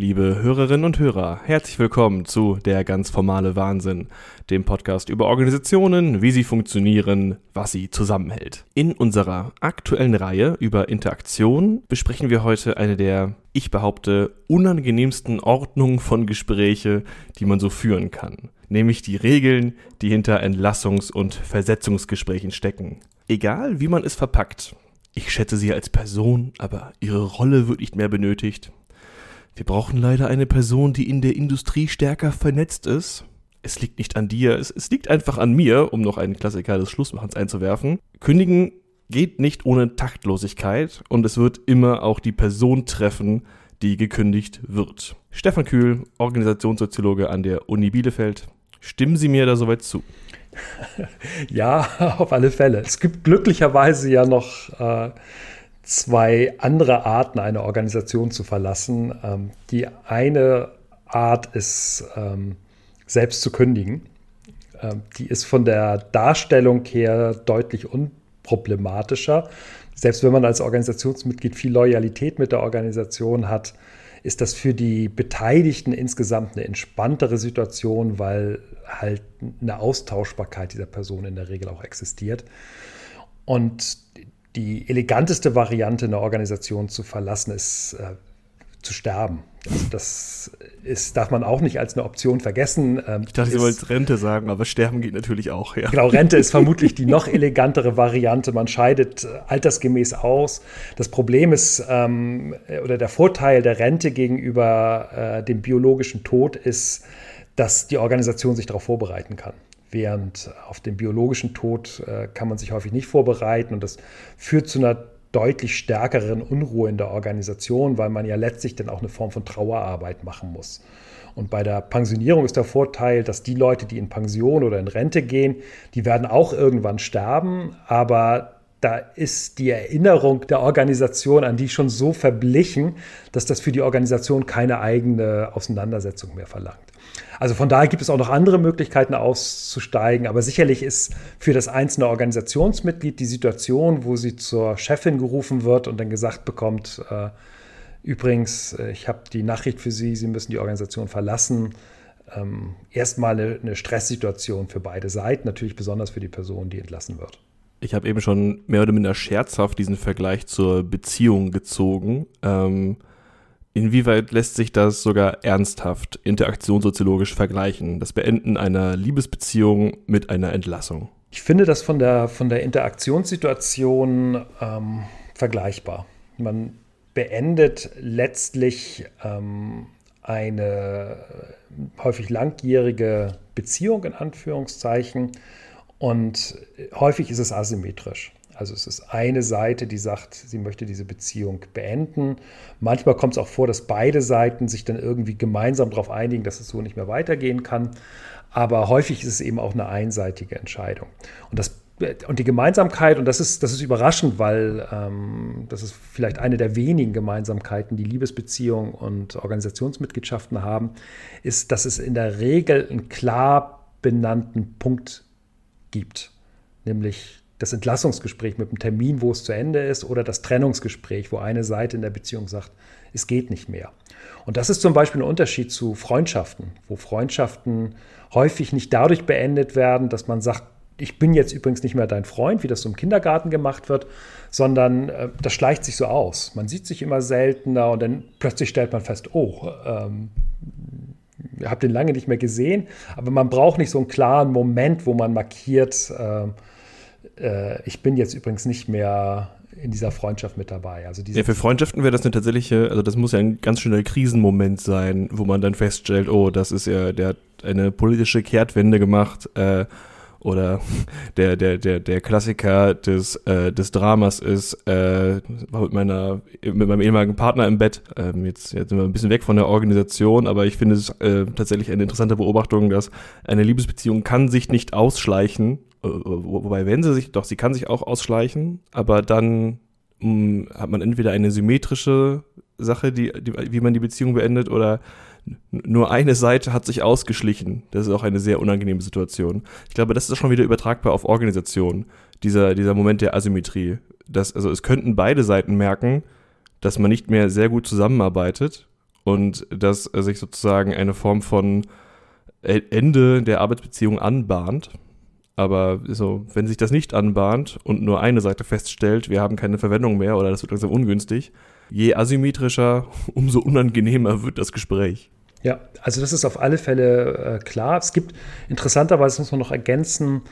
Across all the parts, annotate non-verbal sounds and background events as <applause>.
Liebe Hörerinnen und Hörer, herzlich willkommen zu Der ganz formale Wahnsinn, dem Podcast über Organisationen, wie sie funktionieren, was sie zusammenhält. In unserer aktuellen Reihe über Interaktion besprechen wir heute eine der, ich behaupte, unangenehmsten Ordnungen von Gespräche, die man so führen kann, nämlich die Regeln, die hinter Entlassungs- und Versetzungsgesprächen stecken. Egal wie man es verpackt, ich schätze sie als Person, aber ihre Rolle wird nicht mehr benötigt. Wir brauchen leider eine Person, die in der Industrie stärker vernetzt ist. Es liegt nicht an dir, es, es liegt einfach an mir, um noch einen Klassiker des Schlussmachens einzuwerfen. Kündigen geht nicht ohne Taktlosigkeit und es wird immer auch die Person treffen, die gekündigt wird. Stefan Kühl, Organisationssoziologe an der Uni Bielefeld. Stimmen Sie mir da soweit zu? <laughs> Ja, <laughs> auf alle Fälle. Es gibt glücklicherweise ja noch äh, zwei andere Arten, eine Organisation zu verlassen. Ähm, die eine Art ist, ähm, selbst zu kündigen. Ähm, die ist von der Darstellung her deutlich unproblematischer. Selbst wenn man als Organisationsmitglied viel Loyalität mit der Organisation hat, ist das für die Beteiligten insgesamt eine entspanntere Situation, weil halt eine Austauschbarkeit dieser Person in der Regel auch existiert. Und die eleganteste Variante, eine Organisation zu verlassen, ist äh, zu sterben. Also das ist, darf man auch nicht als eine Option vergessen. Ähm, ich dachte, Sie wollten Rente sagen, aber sterben geht natürlich auch. Ja. Genau, Rente ist vermutlich die noch elegantere Variante. Man scheidet äh, altersgemäß aus. Das Problem ist, ähm, oder der Vorteil der Rente gegenüber äh, dem biologischen Tod ist, dass die Organisation sich darauf vorbereiten kann während auf den biologischen Tod äh, kann man sich häufig nicht vorbereiten und das führt zu einer deutlich stärkeren Unruhe in der Organisation, weil man ja letztlich dann auch eine Form von Trauerarbeit machen muss. Und bei der Pensionierung ist der Vorteil, dass die Leute, die in Pension oder in Rente gehen, die werden auch irgendwann sterben, aber da ist die Erinnerung der Organisation an die schon so verblichen, dass das für die Organisation keine eigene Auseinandersetzung mehr verlangt. Also von daher gibt es auch noch andere Möglichkeiten auszusteigen, aber sicherlich ist für das einzelne Organisationsmitglied die Situation, wo sie zur Chefin gerufen wird und dann gesagt bekommt, äh, übrigens, äh, ich habe die Nachricht für Sie, Sie müssen die Organisation verlassen, ähm, erstmal eine, eine Stresssituation für beide Seiten, natürlich besonders für die Person, die entlassen wird. Ich habe eben schon mehr oder minder scherzhaft diesen Vergleich zur Beziehung gezogen. Ähm, Inwieweit lässt sich das sogar ernsthaft interaktionssoziologisch vergleichen, das Beenden einer Liebesbeziehung mit einer Entlassung? Ich finde das von der, von der Interaktionssituation ähm, vergleichbar. Man beendet letztlich ähm, eine häufig langjährige Beziehung in Anführungszeichen und häufig ist es asymmetrisch. Also es ist eine Seite, die sagt, sie möchte diese Beziehung beenden. Manchmal kommt es auch vor, dass beide Seiten sich dann irgendwie gemeinsam darauf einigen, dass es so nicht mehr weitergehen kann. Aber häufig ist es eben auch eine einseitige Entscheidung. Und das und die Gemeinsamkeit, und das ist, das ist überraschend, weil ähm, das ist vielleicht eine der wenigen Gemeinsamkeiten, die Liebesbeziehungen und Organisationsmitgliedschaften haben, ist, dass es in der Regel einen klar benannten Punkt gibt, nämlich das Entlassungsgespräch mit dem Termin, wo es zu Ende ist, oder das Trennungsgespräch, wo eine Seite in der Beziehung sagt, es geht nicht mehr. Und das ist zum Beispiel ein Unterschied zu Freundschaften, wo Freundschaften häufig nicht dadurch beendet werden, dass man sagt, ich bin jetzt übrigens nicht mehr dein Freund, wie das so im Kindergarten gemacht wird, sondern äh, das schleicht sich so aus. Man sieht sich immer seltener und dann plötzlich stellt man fest, oh, ähm, ihr habt den lange nicht mehr gesehen, aber man braucht nicht so einen klaren Moment, wo man markiert, äh, äh, ich bin jetzt übrigens nicht mehr in dieser Freundschaft mit dabei. Also ja, für Freundschaften wäre das eine tatsächliche, also das muss ja ein ganz schöner Krisenmoment sein, wo man dann feststellt, oh, das ist ja, der hat eine politische Kehrtwende gemacht, äh, oder der, der, der, der Klassiker des, äh, des Dramas ist, äh, war mit meiner, mit meinem ehemaligen Partner im Bett. Ähm, jetzt, jetzt sind wir ein bisschen weg von der Organisation, aber ich finde es äh, tatsächlich eine interessante Beobachtung, dass eine Liebesbeziehung kann sich nicht ausschleichen, äh, wobei, wenn sie sich, doch, sie kann sich auch ausschleichen, aber dann mh, hm, hat man entweder eine symmetrische Sache, die, die, wie man die Beziehung beendet, oder nur eine Seite hat sich ausgeschlichen. Das ist auch eine sehr unangenehme Situation. Ich glaube, das ist schon wieder übertragbar auf Organisation, dieser, dieser Moment der Asymmetrie. Das, also es könnten beide Seiten merken, dass man nicht mehr sehr gut zusammenarbeitet und dass sich sozusagen eine Form von Ende der Arbeitsbeziehung anbahnt. Aber so, wenn sich das nicht anbahnt und nur eine Seite feststellt, wir haben keine Verwendung mehr oder das wird langsam ungünstig, je asymmetrischer, <laughs> umso unangenehmer wird das Gespräch. Ja, also das ist auf alle Fälle äh, klar. Es gibt interessanterweise, muss man noch ergänzen,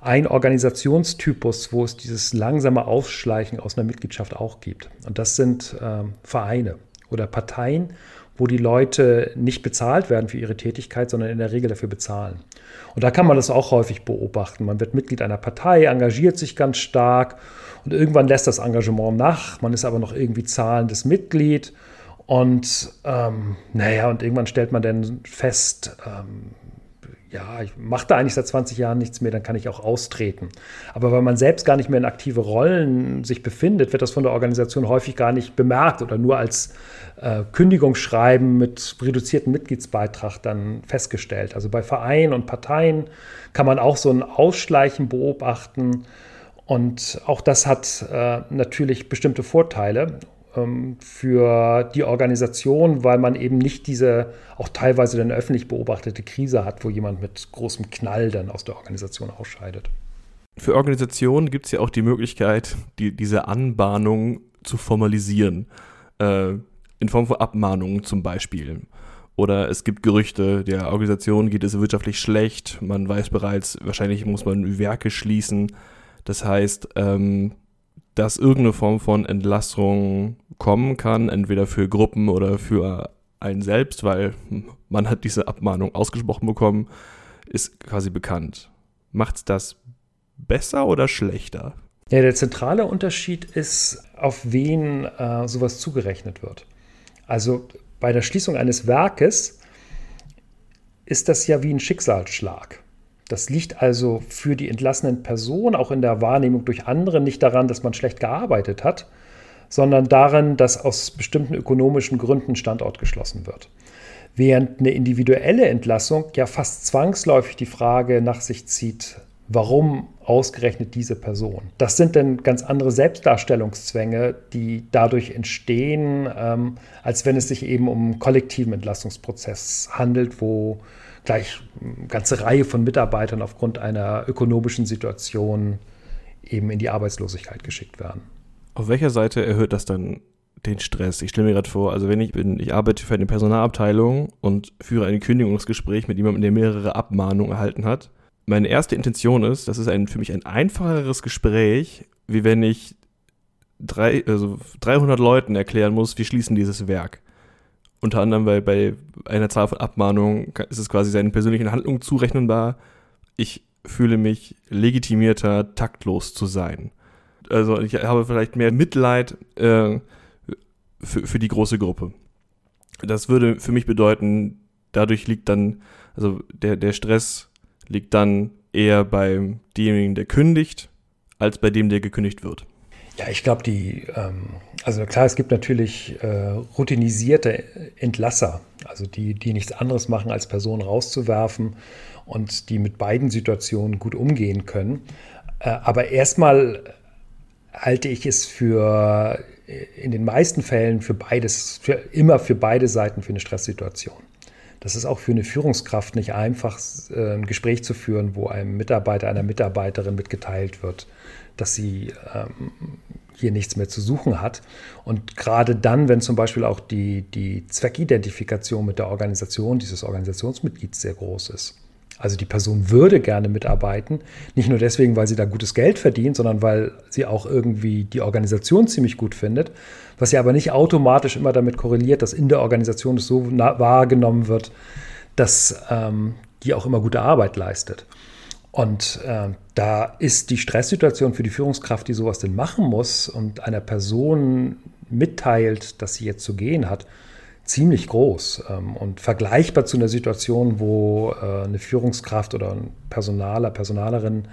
ein Organisationstypus, wo es dieses langsame Aufschleichen aus einer Mitgliedschaft auch gibt. Und das sind äh, Vereine oder Parteien, wo die Leute nicht bezahlt werden für ihre Tätigkeit, sondern in der Regel dafür bezahlen. Und da kann man das auch häufig beobachten. Man wird Mitglied einer Partei, engagiert sich ganz stark und irgendwann lässt das Engagement nach. Man ist aber noch irgendwie zahlendes Mitglied. Und ähm, naja, und irgendwann stellt man dann fest, ähm, ja, ich mache da eigentlich seit 20 Jahren nichts mehr, dann kann ich auch austreten. Aber weil man selbst gar nicht mehr in aktive Rollen sich befindet, wird das von der Organisation häufig gar nicht bemerkt oder nur als äh, Kündigungsschreiben mit reduziertem Mitgliedsbeitrag dann festgestellt. Also bei Vereinen und Parteien kann man auch so ein Ausschleichen beobachten. Und auch das hat äh, natürlich bestimmte Vorteile für die Organisation, weil man eben nicht diese auch teilweise dann öffentlich beobachtete Krise hat, wo jemand mit großem Knall dann aus der Organisation ausscheidet. Für Organisationen gibt es ja auch die Möglichkeit, die, diese Anbahnung zu formalisieren. Äh, in Form von Abmahnungen zum Beispiel. Oder es gibt Gerüchte, der Organisation geht es wirtschaftlich schlecht. Man weiß bereits, wahrscheinlich muss man Werke schließen. Das heißt, ähm, dass irgendeine Form von Entlassung kommen kann, entweder für Gruppen oder für einen selbst, weil man hat diese Abmahnung ausgesprochen bekommen, ist quasi bekannt. Macht das besser oder schlechter? Ja, der zentrale Unterschied ist, auf wen äh, sowas zugerechnet wird. Also bei der Schließung eines Werkes ist das ja wie ein Schicksalsschlag. Das liegt also für die entlassenen Personen auch in der Wahrnehmung durch andere nicht daran, dass man schlecht gearbeitet hat, sondern daran, dass aus bestimmten ökonomischen Gründen Standort geschlossen wird. Während eine individuelle Entlassung ja fast zwangsläufig die Frage nach sich zieht, warum ausgerechnet diese Person. Das sind dann ganz andere Selbstdarstellungszwänge, die dadurch entstehen, ähm, als wenn es sich eben um einen kollektiven Entlastungsprozess handelt, wo gleich eine ganze Reihe von Mitarbeitern aufgrund einer ökonomischen Situation eben in die Arbeitslosigkeit geschickt werden. Auf welcher Seite erhöht das dann den Stress? Ich stelle mir gerade vor, also wenn ich bin, ich arbeite für eine Personalabteilung und führe ein Kündigungsgespräch mit jemandem, der mehrere Abmahnungen erhalten hat. Meine erste Intention ist, das ist ein, für mich ein einfacheres Gespräch, wie wenn ich drei, also 300 Leuten erklären muss, wir schließen dieses Werk. Unter anderem, weil bei einer Zahl von Abmahnungen ist es quasi seinen persönlichen Handlungen zurechnenbar. Ich fühle mich legitimierter, taktlos zu sein. Also ich habe vielleicht mehr Mitleid äh, für, für die große Gruppe. Das würde für mich bedeuten, dadurch liegt dann, also der, der Stress liegt dann eher bei demjenigen, der kündigt, als bei dem, der gekündigt wird. Ja, ich glaube, die, ähm, also klar, es gibt natürlich äh, routinisierte Entlasser, also die, die nichts anderes machen, als Personen rauszuwerfen und die mit beiden Situationen gut umgehen können. Äh, aber erstmal halte ich es für in den meisten Fällen für beides, für, immer für beide Seiten für eine Stresssituation. Das ist auch für eine Führungskraft nicht einfach, äh, ein Gespräch zu führen, wo einem Mitarbeiter, einer Mitarbeiterin mitgeteilt wird, dass sie ähm, hier nichts mehr zu suchen hat. Und gerade dann, wenn zum Beispiel auch die, die Zweckidentifikation mit der Organisation dieses Organisationsmitglieds sehr groß ist. Also die Person würde gerne mitarbeiten, nicht nur deswegen, weil sie da gutes Geld verdient, sondern weil sie auch irgendwie die Organisation ziemlich gut findet, was ja aber nicht automatisch immer damit korreliert, dass in der Organisation es so wahrgenommen wird, dass ähm, die auch immer gute Arbeit leistet. Und äh, da ist die Stresssituation für die Führungskraft, die sowas denn machen muss und einer Person mitteilt, dass sie jetzt zu gehen hat, ziemlich groß ähm, und vergleichbar zu einer Situation, wo äh, eine Führungskraft oder ein Personaler, Personalerin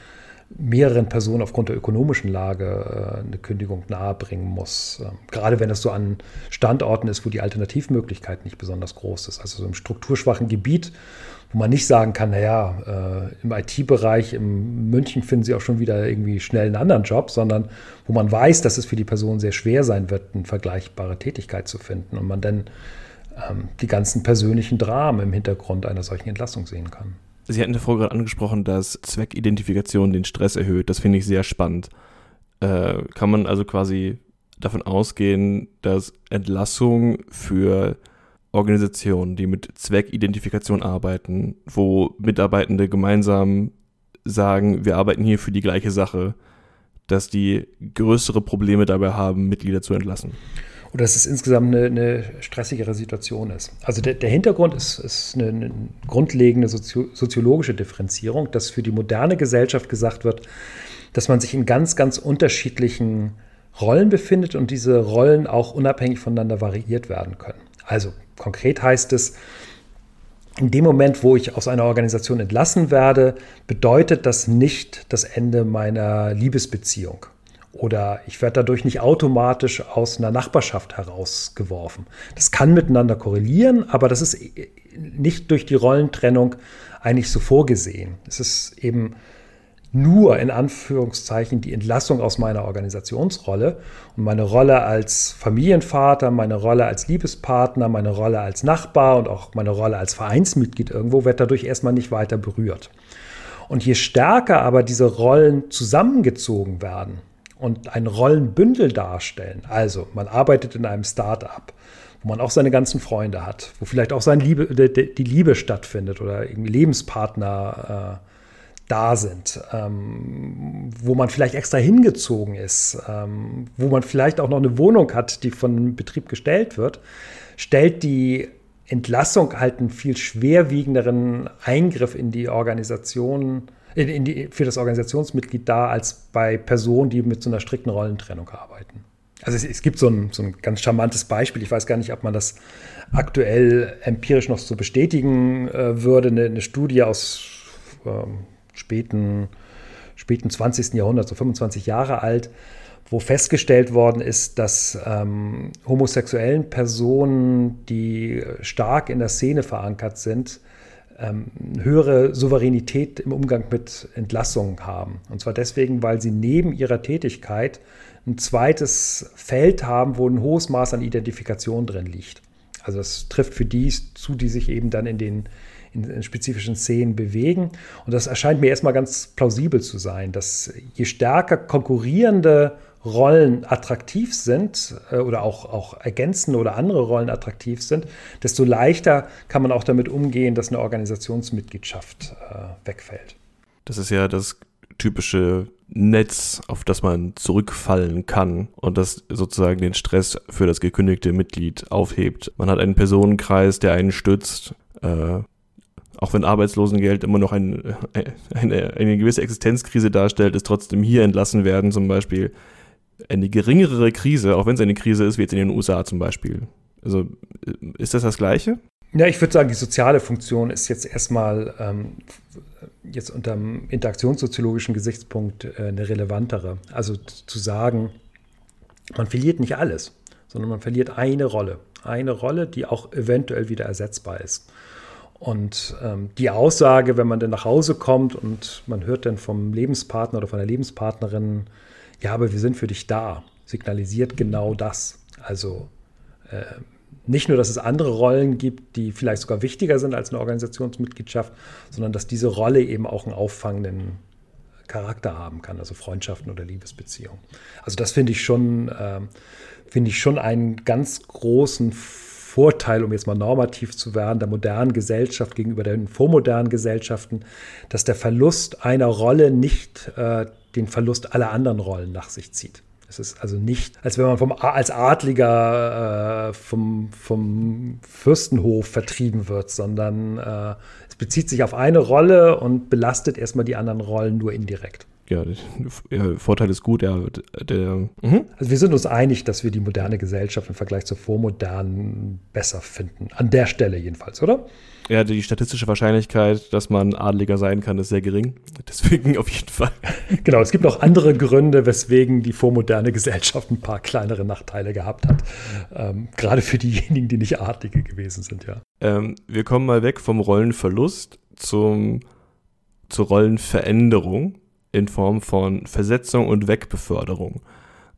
mehreren Personen aufgrund der ökonomischen Lage äh, eine Kündigung nahebringen muss. Ähm, gerade wenn es so an Standorten ist, wo die Alternativmöglichkeit nicht besonders groß ist. Also so im strukturschwachen Gebiet, wo man nicht sagen kann, naja, äh, im IT-Bereich in München finden Sie auch schon wieder irgendwie schnell einen anderen Job, sondern wo man weiß, dass es für die Person sehr schwer sein wird, eine vergleichbare Tätigkeit zu finden und man dann ähm, die ganzen persönlichen Dramen im Hintergrund einer solchen Entlassung sehen kann. Sie hatten davor gerade angesprochen, dass Zweckidentifikation den Stress erhöht. Das finde ich sehr spannend. Äh, kann man also quasi davon ausgehen, dass Entlassung für Organisationen, die mit Zweckidentifikation arbeiten, wo Mitarbeitende gemeinsam sagen, wir arbeiten hier für die gleiche Sache, dass die größere Probleme dabei haben, Mitglieder zu entlassen. Oder dass es insgesamt eine, eine stressigere Situation ist. Also der, der Hintergrund ist, ist eine, eine, grundlegende sozio soziologische Differenzierung, dass für die moderne Gesellschaft gesagt wird, dass man sich in ganz, ganz unterschiedlichen Rollen befindet und diese Rollen auch unabhängig voneinander variiert werden können. Also konkret heißt es, in dem Moment, wo ich aus einer Organisation entlassen werde, bedeutet das nicht das Ende meiner Liebesbeziehung. Oder ich werde dadurch nicht automatisch aus einer Nachbarschaft herausgeworfen. Das kann miteinander korrelieren, aber das ist nicht durch die Rollentrennung eigentlich so vorgesehen. Es ist eben nur in Anführungszeichen die Entlassung aus meiner Organisationsrolle und meine Rolle als Familienvater, meine Rolle als Liebespartner, meine Rolle als Nachbar und auch meine Rolle als Vereinsmitglied irgendwo wird dadurch erstmal nicht weiter berührt. Und je stärker aber diese Rollen zusammengezogen werden und ein Rollenbündel darstellen, also man arbeitet in einem Start-up, wo man auch seine ganzen Freunde hat, wo vielleicht auch seine Liebe, die Liebe stattfindet oder irgendwie Lebenspartner äh, da sind, ähm, wo man vielleicht extra hingezogen ist, ähm, wo man vielleicht auch noch eine Wohnung hat, die von Betrieb gestellt wird, stellt die Entlassung halt einen viel schwerwiegenderen Eingriff in die Organisation, in, in die, für das Organisationsmitglied dar, als bei Personen, die mit so einer strikten Rollentrennung arbeiten. Also es, es gibt so ein, so ein ganz charmantes Beispiel, ich weiß gar nicht, ob man das aktuell empirisch noch so bestätigen äh, würde, eine, eine Studie aus ähm, späten, späten 20. Jahrhundert, so 25 Jahre alt, wo festgestellt worden ist, dass ähm, homosexuellen Personen, die stark in der Szene verankert sind, höhere Souveränität im Umgang mit Entlassungen haben. Und zwar deswegen, weil sie neben ihrer Tätigkeit ein zweites Feld haben, wo ein hohes Maß an Identifikation drin liegt. Also das trifft für die zu, die sich eben dann in den in spezifischen Szenen bewegen. Und das erscheint mir erstmal ganz plausibel zu sein, dass je stärker konkurrierende Rollen attraktiv sind äh, oder auch, auch ergänzende oder andere Rollen attraktiv sind, desto leichter kann man auch damit umgehen, dass eine Organisationsmitgliedschaft äh, wegfällt. Das ist ja das typische Netz, auf das man zurückfallen kann und das sozusagen den Stress für das gekündigte Mitglied aufhebt. Man hat einen Personenkreis, der einen stützt, äh, auch wenn Arbeitslosengeld immer noch ein, äh, eine, eine gewisse Existenzkrise darstellt, ist trotzdem hier entlassen werden zum Beispiel eine geringere Krise, auch wenn es eine Krise ist, wie jetzt in den USA zum Beispiel. Also äh, ist das das Gleiche? Ja, ich würde sagen, die soziale Funktion ist jetzt erstmal ähm, jetzt unter dem interaktionssoziologischen Gesichtspunkt äh, eine relevantere. Also zu sagen, man verliert nicht alles, sondern man verliert eine Rolle. Eine Rolle, die auch eventuell wieder ersetzbar ist. Und ähm, die Aussage, wenn man dann nach Hause kommt und man hört dann vom Lebenspartner oder von der Lebenspartnerin, ja, aber wir sind für dich da, signalisiert genau das. Also äh, nicht nur, dass es andere Rollen gibt, die vielleicht sogar wichtiger sind als eine Organisationsmitgliedschaft, sondern dass diese Rolle eben auch einen auffangenden Charakter haben kann, also Freundschaften oder Liebesbeziehungen. Also das finde ich schon, äh, finde ich schon einen ganz großen Vorteil, um jetzt mal normativ zu werden, der modernen Gesellschaft gegenüber den vormodernen Gesellschaften, dass der Verlust einer Rolle nicht äh, den Verlust aller anderen Rollen nach sich zieht. Es ist also nicht, als wenn man vom, als Adliger äh, vom, vom Fürstenhof vertrieben wird, sondern äh, es bezieht sich auf eine Rolle und belastet erstmal die anderen Rollen nur indirekt ja, der Vorteil ist gut. Ja, der, mhm. Also wir sind uns einig, dass wir die moderne Gesellschaft im Vergleich zur vormodernen besser finden. An der Stelle jedenfalls, oder? Ja, die statistische Wahrscheinlichkeit, dass man Adliger sein kann, ist sehr gering. Deswegen auf jeden Fall. <laughs> Genau, es gibt noch andere Gründe, weswegen die vormoderne Gesellschaft ein paar kleinere Nachteile gehabt hat. Ähm, gerade für diejenigen, die nicht Adlige gewesen sind, ja. Ähm, wir kommen mal weg vom Rollenverlust zum, zur Rollenveränderung in Form von Versetzung und Wegbeförderung.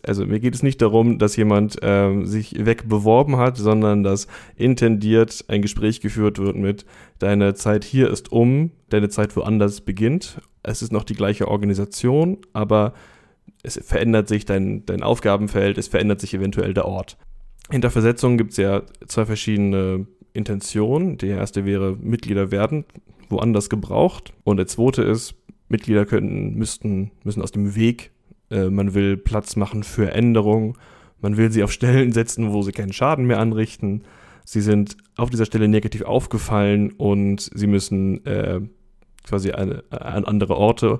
Also mir geht es nicht darum, dass jemand ähm, sich wegbeworben hat, sondern dass intendiert ein Gespräch geführt wird mit deine Zeit hier ist um, deine Zeit woanders beginnt. Es ist noch die gleiche Organisation, aber es verändert sich dein, dein Aufgabenfeld, es verändert sich eventuell der Ort. Hinter Versetzungen gibt es ja zwei verschiedene Intentionen. Die erste wäre, Mitglieder werden woanders gebraucht. Und der zweite ist, Mitglieder könnten, müssten, müssen aus dem Weg äh, man will Platz machen für Änderungen. Man will sie auf Stellen setzen, wo sie keinen Schaden mehr anrichten. Sie sind auf dieser Stelle negativ aufgefallen und sie müssen äh, quasi an andere Orte.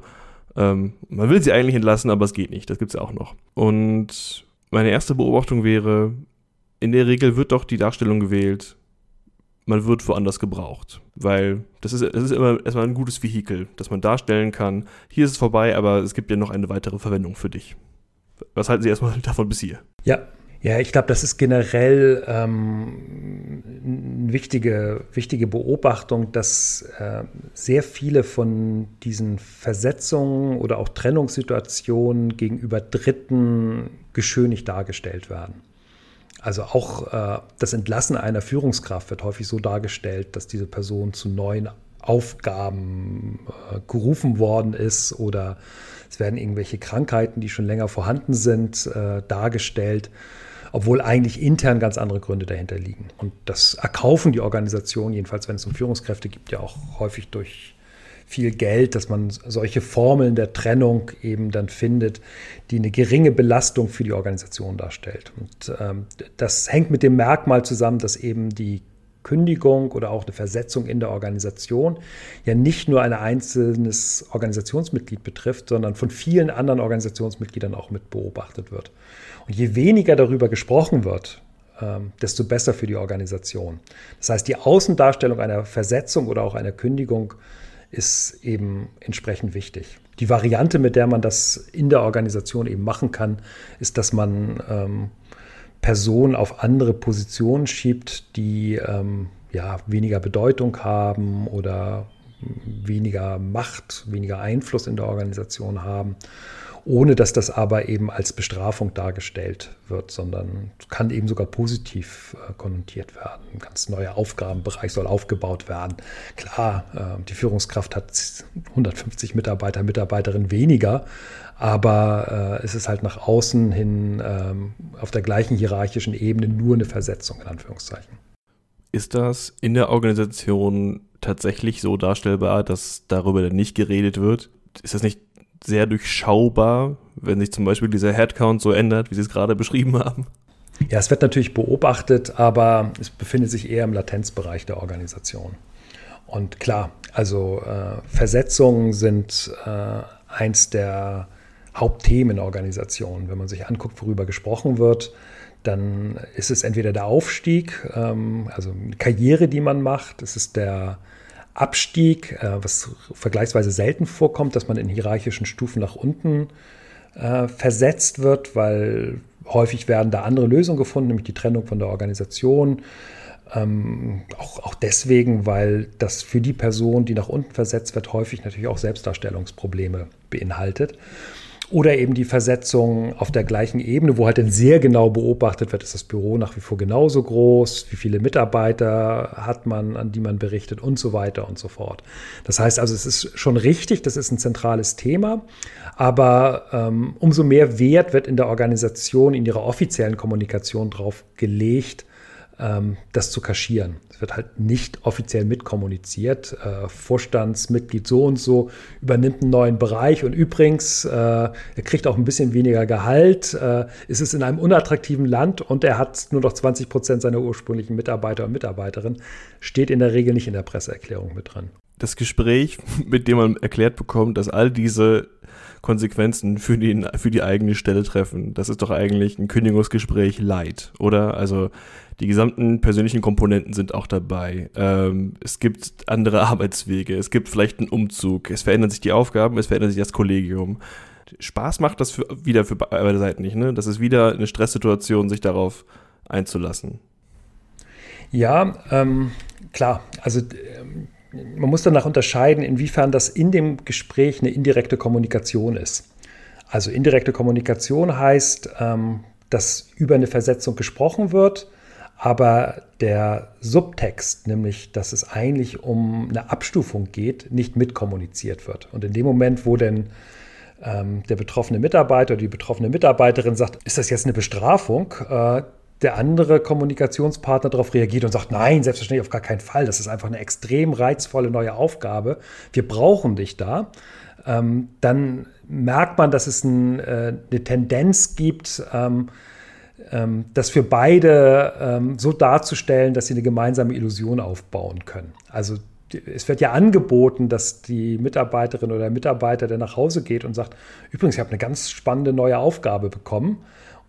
Ähm, man will sie eigentlich entlassen, aber es geht nicht. Das gibt es ja auch noch. Und meine erste Beobachtung wäre, in der Regel wird doch die Darstellung gewählt, man wird woanders gebraucht. Weil das ist, das ist immer erstmal ein gutes Vehikel, das man darstellen kann. Hier ist es vorbei, aber es gibt ja noch eine weitere Verwendung für dich. Was halten Sie erstmal <laughs> davon bis hier? Ja, ja, ich glaube, das ist generell ähm, eine wichtige, wichtige Beobachtung, dass äh, sehr viele von diesen Versetzungen oder auch Trennungssituationen gegenüber Dritten geschönigt dargestellt werden. Also auch äh, das Entlassen einer Führungskraft wird häufig so dargestellt, dass diese Person zu neuen Aufgaben äh, gerufen worden ist oder es werden irgendwelche Krankheiten, die schon länger vorhanden sind, äh, dargestellt, obwohl eigentlich intern ganz andere Gründe dahinter liegen. Und das erkaufen die Organisationen, jedenfalls wenn es um Führungskräfte gibt, ja auch häufig durch viel Geld, dass man solche Formeln der Trennung eben dann findet, die eine geringe Belastung für die Organisation darstellt. Und ähm, das hängt mit dem Merkmal zusammen, dass eben die Kündigung oder auch eine Versetzung in der Organisation ja nicht nur ein einzelnes Organisationsmitglied betrifft, sondern von vielen anderen Organisationsmitgliedern auch mit beobachtet wird. Und je weniger darüber gesprochen wird, ähm, desto besser für die Organisation. Das heißt, die Außendarstellung einer Versetzung oder auch einer Kündigung ist eben entsprechend wichtig. Die Variante, mit der man das in der Organisation eben machen kann, ist, dass man ähm, Personen auf andere Positionen schiebt, die ähm, ja, weniger Bedeutung haben oder weniger Macht, weniger Einfluss in der Organisation haben ohne dass das aber eben als Bestrafung dargestellt wird, sondern kann eben sogar positiv äh, konnotiert werden. Ein ganz neuer Aufgabenbereich soll aufgebaut werden. Klar, äh, die Führungskraft hat 150 Mitarbeiter, Mitarbeiterinnen weniger, aber äh, es ist halt nach außen hin ähm, auf der gleichen hierarchischen Ebene nur eine Versetzung in Anführungszeichen. Ist das in der Organisation tatsächlich so darstellbar, dass darüber nicht geredet wird? Ist das nicht sehr durchschaubar, wenn sich zum Beispiel dieser Headcount so ändert, wie Sie es gerade beschrieben haben? Ja, es wird natürlich beobachtet, aber es befindet sich eher im Latenzbereich der Organisation. Und klar, also äh, Versetzungen sind äh, eins der Hauptthemen in Organisationen. Wenn man sich anguckt, worüber gesprochen wird, dann ist es entweder der Aufstieg, ähm, also eine Karriere, die man macht, es ist der Abstieg, äh, was vergleichsweise selten vorkommt, dass man in hierarchischen Stufen nach unten äh, versetzt wird, weil häufig werden da andere Lösungen gefunden, nämlich die Trennung von der Organisation. Ähm, auch, auch deswegen, weil das für die Person, die nach unten versetzt wird, häufig natürlich auch Selbstdarstellungsprobleme beinhaltet. Oder eben die Versetzung auf der gleichen Ebene, wo halt dann sehr genau beobachtet wird, ist das Büro nach wie vor genauso groß, wie viele Mitarbeiter hat man, an die man berichtet und so weiter und so fort. Das heißt also, es ist schon richtig, das ist ein zentrales Thema, aber ähm, umso mehr Wert wird in der Organisation, in ihrer offiziellen Kommunikation drauf gelegt, das zu kaschieren. Es wird halt nicht offiziell mitkommuniziert. Äh, Vorstandsmitglied so und so übernimmt einen neuen Bereich und übrigens, äh, er kriegt auch ein bisschen weniger Gehalt, äh, ist es in einem unattraktiven Land und er hat nur noch 20 Prozent seiner ursprünglichen Mitarbeiter und Mitarbeiterinnen, steht in der Regel nicht in der Presseerklärung mit drin. Das Gespräch, <laughs> mit dem man erklärt bekommt, dass all diese Konsequenzen für die, für die eigene Stelle treffen. Das ist doch eigentlich ein Kündigungsgespräch light, oder? Also die gesamten persönlichen Komponenten sind auch dabei. Ähm, es gibt andere <laughs> Arbeitswege, es gibt vielleicht einen Umzug, es verändern sich die Aufgaben, es verändert sich das Kollegium. Spaß macht das für, wieder für beide Seiten nicht, ne? Das ist wieder eine Stresssituation, sich darauf einzulassen. Ja, ähm, klar. Also ähm, man muss danach unterscheiden, inwiefern das in dem Gespräch eine indirekte Kommunikation ist. Also indirekte Kommunikation heißt, ähm, dass über eine Versetzung gesprochen wird, aber der Subtext, nämlich dass es eigentlich um eine Abstufung geht, nicht mitkommuniziert wird. Und in dem Moment, wo denn ähm, der betroffene Mitarbeiter oder die betroffene Mitarbeiterin sagt, ist das jetzt eine Bestrafung? Äh, der andere Kommunikationspartner darauf reagiert und sagt, nein, selbstverständlich auf gar keinen Fall. Das ist einfach eine extrem reizvolle neue Aufgabe. Wir brauchen dich da. Ähm, dann merkt man, dass es ein, äh, eine Tendenz gibt, ähm, ähm, das für beide ähm, so darzustellen, dass sie eine gemeinsame Illusion aufbauen können. Also es wird ja angeboten, dass die Mitarbeiterin oder der Mitarbeiter, der nach Hause geht und sagt, übrigens, ich habe eine ganz spannende neue Aufgabe bekommen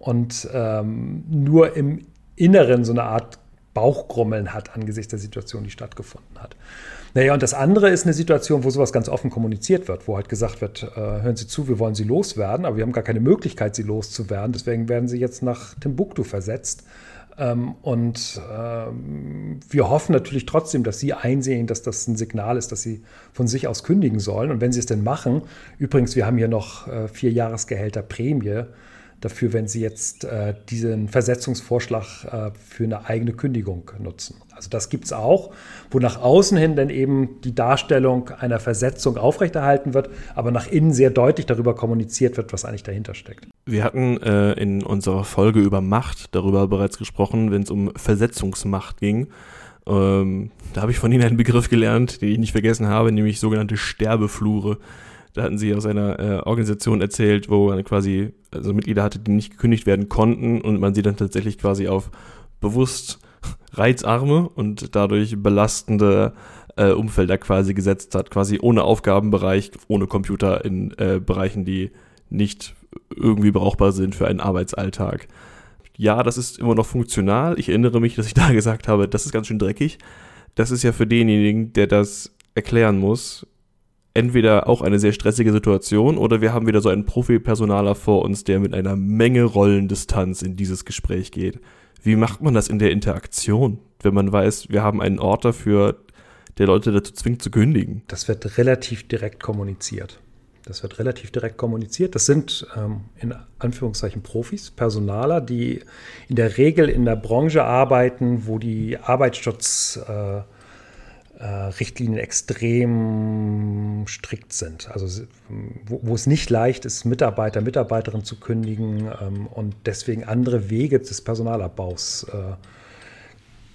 und ähm, nur im Inneren so eine Art Bauchgrummeln hat angesichts der Situation, die stattgefunden hat. Naja, und das andere ist eine Situation, wo sowas ganz offen kommuniziert wird, wo halt gesagt wird, äh, hören Sie zu, wir wollen Sie loswerden, aber wir haben gar keine Möglichkeit, Sie loszuwerden, deswegen werden Sie jetzt nach Timbuktu versetzt. Ähm, und ähm, wir hoffen natürlich trotzdem, dass Sie einsehen, dass das ein Signal ist, dass Sie von sich aus kündigen sollen. Und wenn Sie es denn machen, übrigens, wir haben hier noch äh, vier Jahresgehälter Prämie dafür, wenn Sie jetzt äh, diesen Versetzungsvorschlag äh, für eine eigene Kündigung nutzen. Also das gibt es auch, wo nach außen hin dann eben die Darstellung einer Versetzung aufrechterhalten wird, aber nach innen sehr deutlich darüber kommuniziert wird, was eigentlich dahinter steckt. Wir hatten äh, in unserer Folge über Macht darüber bereits gesprochen, wenn es um Versetzungsmacht ging. Ähm, da habe ich von Ihnen einen Begriff gelernt, den ich nicht vergessen habe, nämlich sogenannte Sterbeflure. Da hatten sie aus einer äh, Organisation erzählt, wo man quasi also Mitglieder hatte, die nicht gekündigt werden konnten und man sie dann tatsächlich quasi auf bewusst reizarme und dadurch belastende äh, Umfelder quasi gesetzt hat, quasi ohne Aufgabenbereich, ohne Computer in äh, Bereichen, die nicht irgendwie brauchbar sind für einen Arbeitsalltag. Ja, das ist immer noch funktional. Ich erinnere mich, dass ich <laughs> da gesagt habe, das ist ganz schön dreckig. Das ist ja für denjenigen, der das erklären muss, entweder auch eine sehr stressige Situation oder wir haben wieder so einen Profi-Personaler vor uns, der mit einer Menge Rollendistanz in dieses Gespräch geht. Wie macht man das in der Interaktion, wenn man weiß, wir haben einen Ort dafür, der Leute dazu zwingt zu kündigen? Das wird relativ direkt kommuniziert. Das wird relativ direkt kommuniziert. Das sind ähm, in Anführungszeichen Profis, Personaler, die in der Regel in der Branche arbeiten, wo die Arbeitsschutz äh, Richtlinien extrem strikt sind. Also wo, wo, es nicht leicht ist, Mitarbeiter, Mitarbeiterinnen zu kündigen ähm, und deswegen andere Wege des Personalabbaus äh,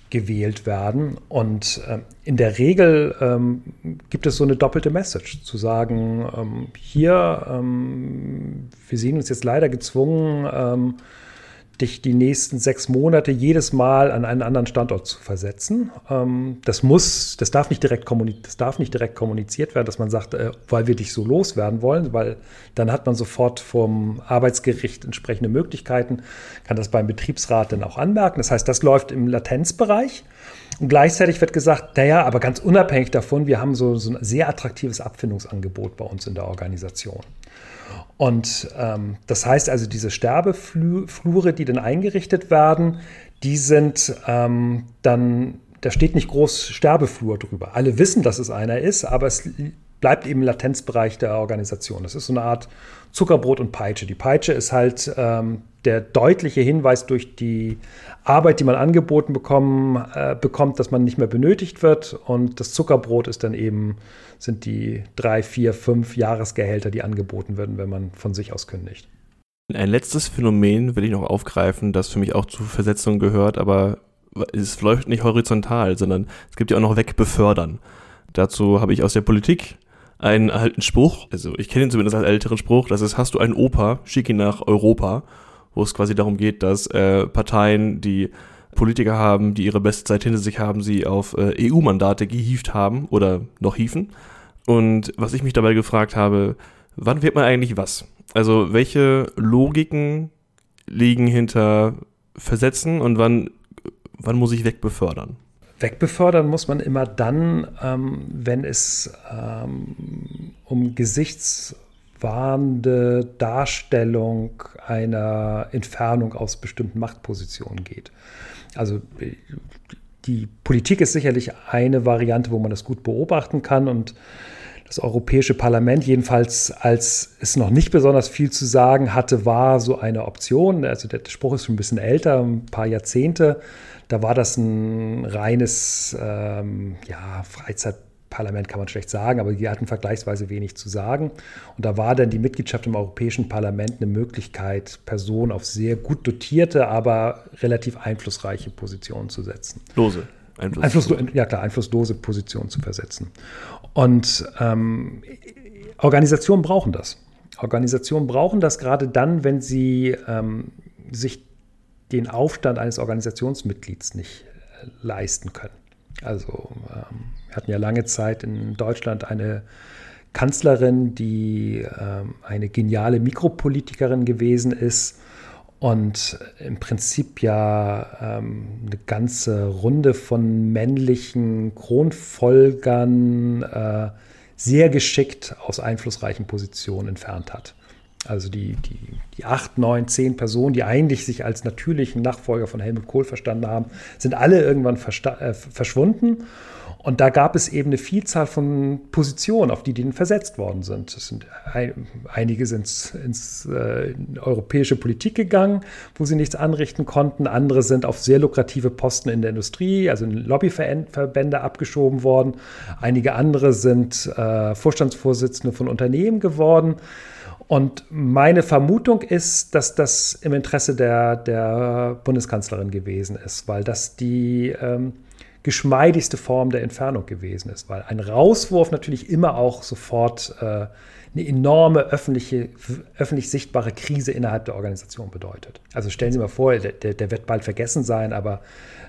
gewählt werden. Und äh, in der Regel ähm, gibt es so eine doppelte Message, zu sagen, ähm, hier, ähm, wir sehen uns jetzt leider gezwungen, ähm, dich die nächsten sechs Monate jedes Mal an einen anderen Standort zu versetzen. Ähm, das muss, das darf nicht direkt das darf nicht direkt kommuniziert werden, dass man sagt, äh, weil wir dich so loswerden wollen, weil dann hat man sofort vom Arbeitsgericht entsprechende Möglichkeiten, kann das beim Betriebsrat dann auch anmerken. Das heißt, das läuft im Latenzbereich. Und gleichzeitig wird gesagt, naja, aber ganz unabhängig davon, wir haben so, so ein sehr attraktives Abfindungsangebot bei uns in der Organisation. Und ähm, das heißt also, diese Sterbeflure, die dann eingerichtet werden, die sind ähm, dann, da steht nicht groß Sterbeflur drüber. Alle wissen, dass es einer ist, aber es bleibt eben im Latenzbereich der Organisation. Das ist so eine Art Zuckerbrot und Peitsche. Die Peitsche ist halt ähm, der deutliche Hinweis durch die Arbeit, die man angeboten bekommen, äh, bekommt, dass man nicht mehr benötigt wird. Und das Zuckerbrot ist dann eben sind die drei, vier, fünf Jahresgehälter, die angeboten werden, wenn man von sich aus kündigt. Ein letztes Phänomen will ich noch aufgreifen, das für mich auch zu Versetzung gehört, aber es läuft nicht horizontal, sondern es gibt ja auch noch Wegbefördern. Dazu habe ich aus der Politik einen alten Spruch, also ich kenne ihn zumindest als älteren Spruch, das ist, hast du einen Opa, schick ihn nach Europa, wo es quasi darum geht, dass äh, Parteien, die Politiker haben, die ihre beste Zeit hinter sich haben, sie auf äh, EU-Mandate gehievt haben oder noch hieven. Und was ich mich dabei gefragt habe, wann wird man eigentlich was? Also welche Logiken liegen hinter Versetzen und wann, wann muss ich wegbefördern? Wegbefördern muss man immer dann, ähm, wenn es ähm, um gesichtswahrende Darstellung einer Entfernung aus bestimmten Machtpositionen geht. Also die Politik ist sicherlich eine Variante, wo man das gut beobachten kann und Das Europäische Parlament, jedenfalls als es noch nicht besonders viel zu sagen hatte, war so eine Option. Also der Spruch ist schon ein bisschen älter, ein paar Jahrzehnte. Da war das ein reines ähm, ja, Freizeitparlament, kann man schlecht sagen, aber die hatten vergleichsweise wenig zu sagen. Und da war dann die Mitgliedschaft im Europäischen Parlament eine Möglichkeit, Personen auf sehr gut dotierte, aber relativ einflussreiche Positionen zu setzen. Lose. Einfluss, ja klar, einflusslose Positionen zu versetzen. Und ähm, Organisationen brauchen das. Organisationen brauchen das gerade dann, wenn sie ähm, sich den Aufstand eines Organisationsmitglieds nicht äh, leisten können. Also ähm, wir hatten ja lange Zeit in Deutschland eine Kanzlerin, die ähm, eine geniale Mikropolitikerin gewesen ist und im Prinzip ja ähm, eine ganze Runde von männlichen Kronfolgern äh, sehr geschickt aus einflussreichen Positionen entfernt hat. Also die, die, die acht, neun, zehn Personen, die eigentlich sich als natürlichen Nachfolger von Helmut Kohl verstanden haben, sind alle irgendwann äh, verschwunden. Und da gab es eben eine Vielzahl von Positionen, auf die die versetzt worden sind. sind ein, einige sind ins äh, europäische Politik gegangen, wo sie nichts anrichten konnten. Andere sind auf sehr lukrative Posten in der Industrie, also in Lobbyverbände abgeschoben worden. Einige andere sind äh, Vorstandsvorsitzende von Unternehmen geworden. Und meine Vermutung ist, dass das im Interesse der, der Bundeskanzlerin gewesen ist, weil das die ähm, geschmeidigste Form der Entfernung gewesen ist, weil ein Rauswurf natürlich immer auch sofort äh, eine enorme öffentliche, öffentlich sichtbare Krise innerhalb der Organisation bedeutet. Also stellen Sie mal vor, der, der wird bald vergessen sein, aber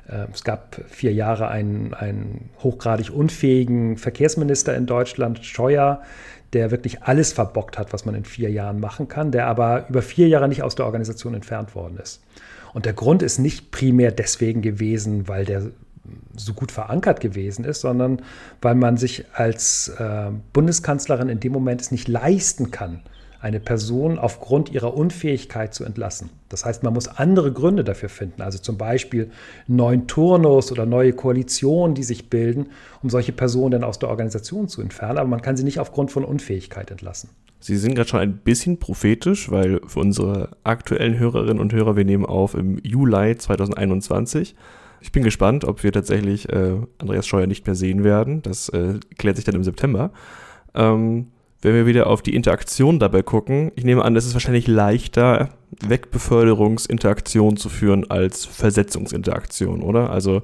äh, es gab vier Jahre einen, einen hochgradig unfähigen Verkehrsminister in Deutschland, Scheuer, der wirklich alles verbockt hat, was man in vier Jahren machen kann, der aber über vier Jahre nicht aus der Organisation entfernt worden ist. Und der Grund ist nicht primär deswegen gewesen, weil der so gut verankert gewesen ist, sondern weil man sich als äh, Bundeskanzlerin in dem Moment es nicht leisten kann, eine Person aufgrund ihrer Unfähigkeit zu entlassen. Das heißt, man muss andere Gründe dafür finden, also zum Beispiel neuen Turnus oder neue Koalitionen, die sich bilden, um solche Personen dann aus der Organisation zu entfernen, aber man kann sie nicht aufgrund von Unfähigkeit entlassen. Sie sind gerade schon ein bisschen prophetisch, weil für unsere aktuellen Hörerinnen und Hörer, wir nehmen auf im Juli 2021. Ich bin gespannt, ob wir tatsächlich äh, Andreas Scheuer nicht mehr sehen werden. Das äh, klärt sich dann im September. Ähm, wenn wir wieder auf die Interaktion dabei gucken, ich nehme an, es ist wahrscheinlich leichter, Wegbeförderungsinteraktion zu führen als Versetzungsinteraktion, oder? Also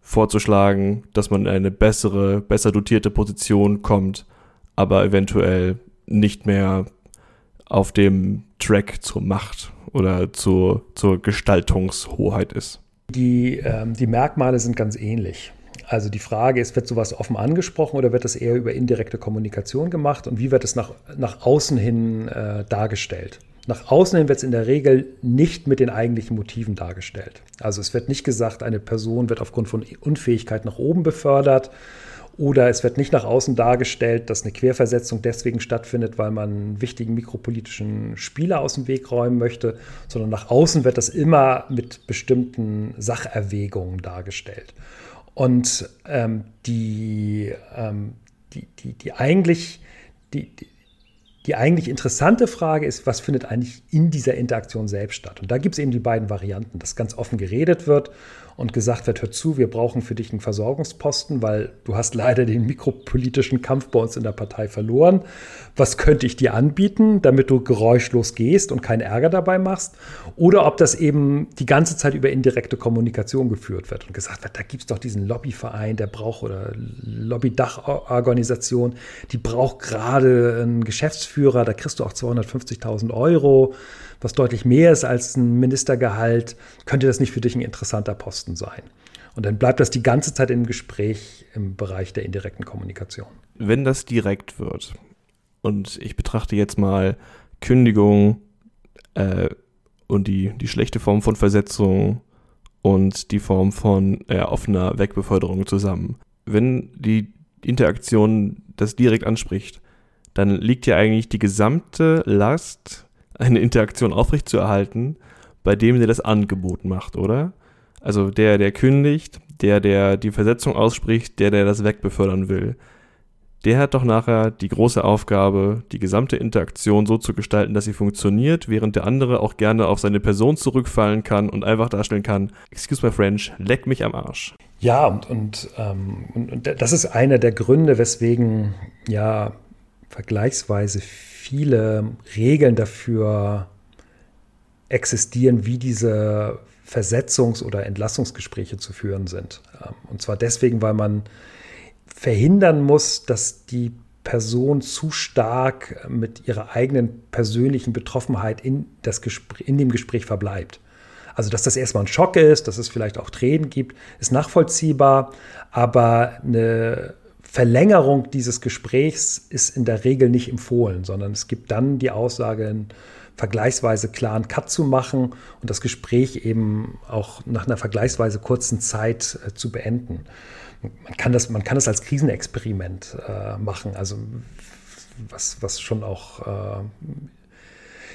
vorzuschlagen, dass man in eine bessere, besser dotierte Position kommt, aber eventuell nicht mehr auf dem Track zur Macht oder zur, zur Gestaltungshoheit ist. Die, ähm, die Merkmale sind ganz ähnlich. Also die Frage ist, wird sowas offen angesprochen oder wird das eher über indirekte Kommunikation gemacht und wie wird es nach, nach außen hin äh, dargestellt? Nach außen hin wird es in der Regel nicht mit den eigentlichen Motiven dargestellt. Also es wird nicht gesagt, eine Person wird aufgrund von Unfähigkeit nach oben befördert oder es wird nicht nach außen dargestellt, dass eine Querversetzung deswegen stattfindet, weil man einen wichtigen mikropolitischen Spieler aus dem Weg räumen möchte, sondern nach außen wird das immer mit bestimmten Sacherwägungen dargestellt. Und ähm, die, ähm, die, die, die, eigentlich, die, die, die eigentlich interessante Frage ist, was findet eigentlich in dieser Interaktion selbst statt? Und da gibt es eben die beiden Varianten, dass ganz offen geredet wird und gesagt wird, hör zu, wir brauchen für dich einen Versorgungsposten, weil du hast leider den mikropolitischen Kampf bei uns in der Partei verloren. Was könnte ich dir anbieten, damit du geräuschlos gehst und keinen Ärger dabei machst? Oder ob das eben die ganze Zeit über indirekte Kommunikation geführt wird und gesagt wird, da gibt es doch diesen Lobbyverein, der braucht oder Lobbydachorganisation, die braucht gerade einen Geschäftsführer, da kriegst du auch 250.000 Euro was deutlich mehr ist als ein Ministergehalt, könnte das nicht für dich ein interessanter Posten sein. Und dann bleibt das die ganze Zeit im Gespräch im Bereich der indirekten Kommunikation. Wenn das direkt wird, und ich betrachte jetzt mal Kündigung äh, und die, die schlechte Form von Versetzung und die Form von äh, offener Wegbeförderung zusammen. Wenn die Interaktion das direkt anspricht, dann liegt ja eigentlich die gesamte Last eine Interaktion aufrechtzuerhalten, bei dem der das Angebot macht, oder? Also der, der kündigt, der, der die Versetzung ausspricht, der, der das wegbefördern will. der hat doch nachher die große Aufgabe, die gesamte Interaktion so zu gestalten, dass sie funktioniert, während der andere auch gerne auf seine Person zurückfallen kann und einfach darstellen kann, excuse my French, leck mich am Arsch. Ja, und, und, ähm, und, und das ist einer der Gründe, weswegen ja vergleichsweise viele Regeln dafür existieren, wie diese Versetzungs- oder Entlassungsgespräche zu führen sind. Ähm, und zwar deswegen, weil man verhindern muss, dass die Person zu stark mit ihrer eigenen persönlichen Betroffenheit in, das Gespräch, in dem Gespräch verbleibt. Also, dass das erstmal ein Schock ist, dass es vielleicht auch Tränen gibt, ist nachvollziehbar, aber eine Verlängerung dieses Gesprächs ist in der Regel nicht empfohlen, sondern es gibt dann die Aussage, einen vergleichsweise klaren Cut zu machen und das Gespräch eben auch nach einer vergleichsweise kurzen Zeit äh, zu beenden man kann das, man kann das als Krisenexperiment äh, machen. Also was, was schon auch äh,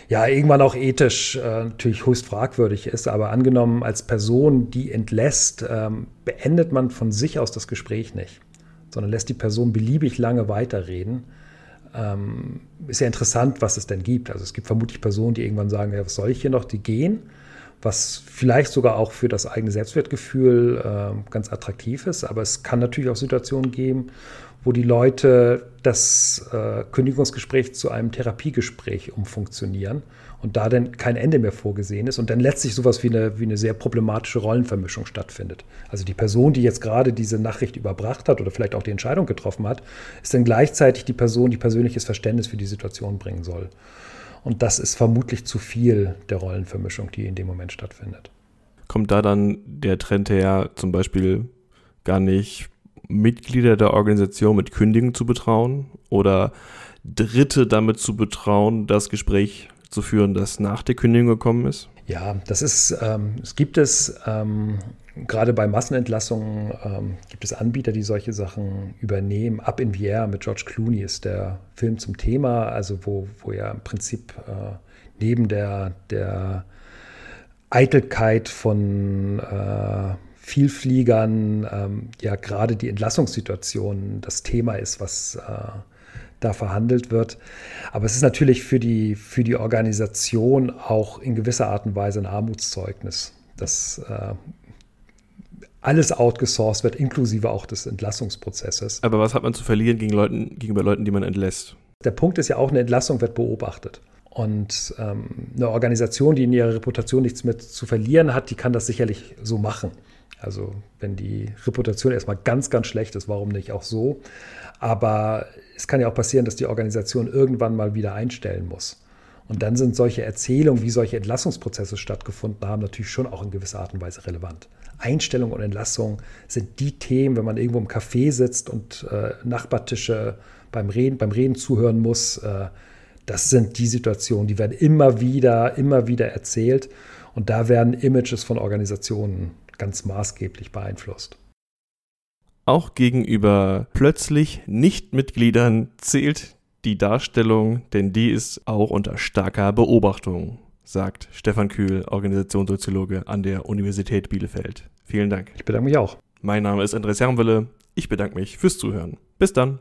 ja irgendwann auch ethisch äh, natürlich höchst fragwürdig ist. Aber angenommen, als Person, die entlässt, ähm, beendet man von sich aus das Gespräch nicht, sondern lässt die Person beliebig lange weiterreden. Ähm, ist ja interessant, was es denn gibt. Also es gibt vermutlich Personen, die irgendwann sagen, ja, was soll ich hier noch, die gehen was vielleicht sogar auch für das eigene Selbstwertgefühl äh, ganz attraktiv ist. Aber es kann natürlich auch Situationen geben, wo die Leute das äh, Kündigungsgespräch zu einem Therapiegespräch umfunktionieren und da dann kein Ende mehr vorgesehen ist und dann letztlich sowas wie eine, wie eine sehr problematische Rollenvermischung stattfindet. Also die Person, die jetzt gerade diese Nachricht überbracht hat oder vielleicht auch die Entscheidung getroffen hat, ist dann gleichzeitig die Person, die persönliches Verständnis für die Situation bringen soll. Und das ist vermutlich zu viel der Rollenvermischung, die in dem Moment stattfindet. Kommt da dann der Trend her, zum Beispiel gar nicht Mitglieder der Organisation mit Kündigen zu betrauen oder Dritte damit zu betrauen, das Gespräch zu führen, das nach der Kündigung gekommen ist? Ja, das ist, ähm, es gibt es ähm, gerade bei Massenentlassungen ähm, gibt es Anbieter, die solche Sachen übernehmen. Up in the Air mit George Clooney ist der Film zum Thema, also wo, wo ja im Prinzip äh, neben der, der Eitelkeit von äh, Vielfliegern ähm, ja gerade die Entlassungssituation das Thema ist, was äh, da verhandelt wird. Aber es ist natürlich für die, für die Organisation auch in gewisser Art und Weise ein Armutszeugnis. Das äh, alles outgesourced wird, inklusive auch des Entlassungsprozesses. Aber was hat man zu verlieren gegen Leuten, gegenüber Leuten, die man entlässt? Der Punkt ist ja auch, eine Entlassung wird beobachtet. Und ähm, eine Organisation, die in ihrer Reputation nichts mehr zu verlieren hat, die kann das sicherlich so machen. Also wenn die Reputation erstmal ganz, ganz schlecht ist, warum nicht auch so? Aber es kann ja auch passieren, dass die Organisation irgendwann mal wieder einstellen muss. Und dann sind solche Erzählungen, wie solche Entlassungsprozesse stattgefunden haben, natürlich schon auch in gewisser Art und Weise relevant. Einstellung und Entlassung sind die Themen, wenn man irgendwo im Café sitzt und äh, Nachbartische beim Reden, beim Reden zuhören muss. Äh, das sind die Situationen, die werden immer wieder, immer wieder erzählt. Und da werden Images von Organisationen ganz maßgeblich beeinflusst. Auch gegenüber plötzlich Nichtmitgliedern zählt die Darstellung, denn die ist auch unter starker Beobachtung sagt Stefan Kühl, Organisationssoziologe an der Universität Bielefeld. Vielen Dank. Ich bedanke mich auch. Mein Name ist Andres Hermwille. Ich bedanke mich fürs Zuhören. Bis dann.